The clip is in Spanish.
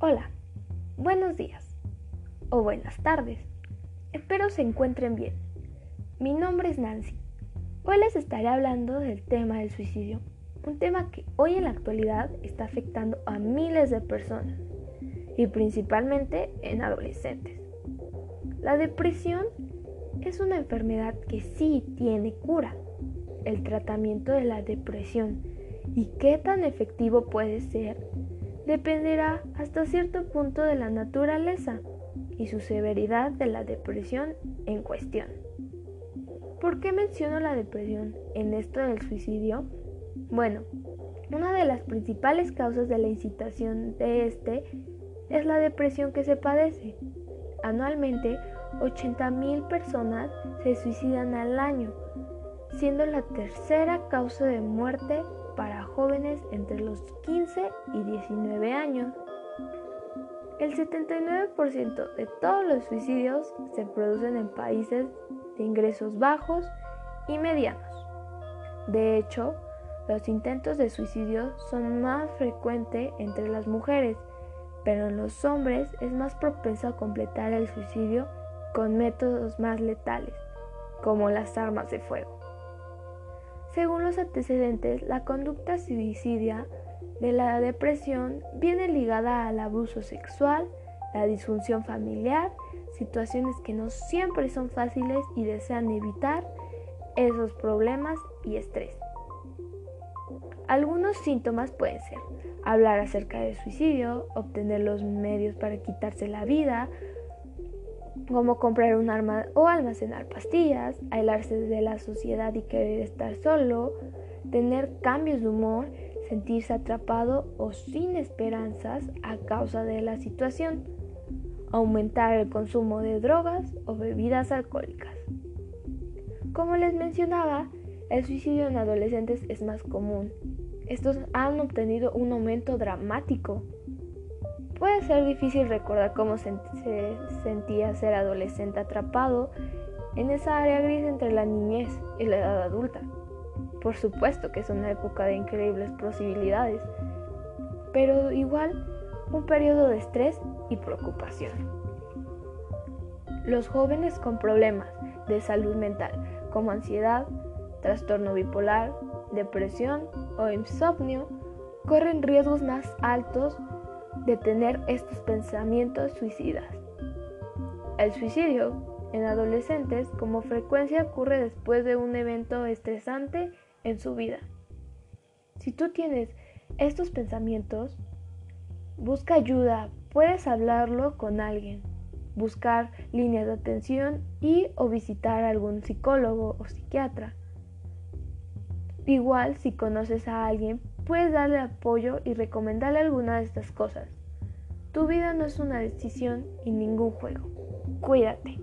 Hola, buenos días o buenas tardes. Espero se encuentren bien. Mi nombre es Nancy. Hoy les estaré hablando del tema del suicidio, un tema que hoy en la actualidad está afectando a miles de personas y principalmente en adolescentes. La depresión es una enfermedad que sí tiene cura. El tratamiento de la depresión y qué tan efectivo puede ser dependerá hasta cierto punto de la naturaleza y su severidad de la depresión en cuestión. ¿Por qué menciono la depresión en esto del suicidio? Bueno, una de las principales causas de la incitación de este es la depresión que se padece. Anualmente, 80.000 personas se suicidan al año, siendo la tercera causa de muerte para jóvenes entre los 15 y 19 años. El 79% de todos los suicidios se producen en países de ingresos bajos y medianos. De hecho, los intentos de suicidio son más frecuentes entre las mujeres, pero en los hombres es más propenso a completar el suicidio con métodos más letales, como las armas de fuego. Según los antecedentes, la conducta suicidia de la depresión viene ligada al abuso sexual, la disfunción familiar, situaciones que no siempre son fáciles y desean evitar esos problemas y estrés. Algunos síntomas pueden ser hablar acerca del suicidio, obtener los medios para quitarse la vida, como comprar un arma o almacenar pastillas, aislarse de la sociedad y querer estar solo, tener cambios de humor, sentirse atrapado o sin esperanzas a causa de la situación, aumentar el consumo de drogas o bebidas alcohólicas. Como les mencionaba, el suicidio en adolescentes es más común. Estos han obtenido un aumento dramático Puede ser difícil recordar cómo se, sentía ser adolescente atrapado en esa área gris entre la niñez y la edad adulta. Por supuesto que es una época de increíbles posibilidades, pero igual un periodo de estrés y preocupación. Los jóvenes con problemas de salud mental como ansiedad, trastorno bipolar, depresión o insomnio corren riesgos más altos de tener estos pensamientos suicidas. El suicidio en adolescentes como frecuencia ocurre después de un evento estresante en su vida. Si tú tienes estos pensamientos, busca ayuda, puedes hablarlo con alguien, buscar líneas de atención y o visitar a algún psicólogo o psiquiatra. Igual si conoces a alguien, puedes darle apoyo y recomendarle alguna de estas cosas. Tu vida no es una decisión y ningún juego. Cuídate.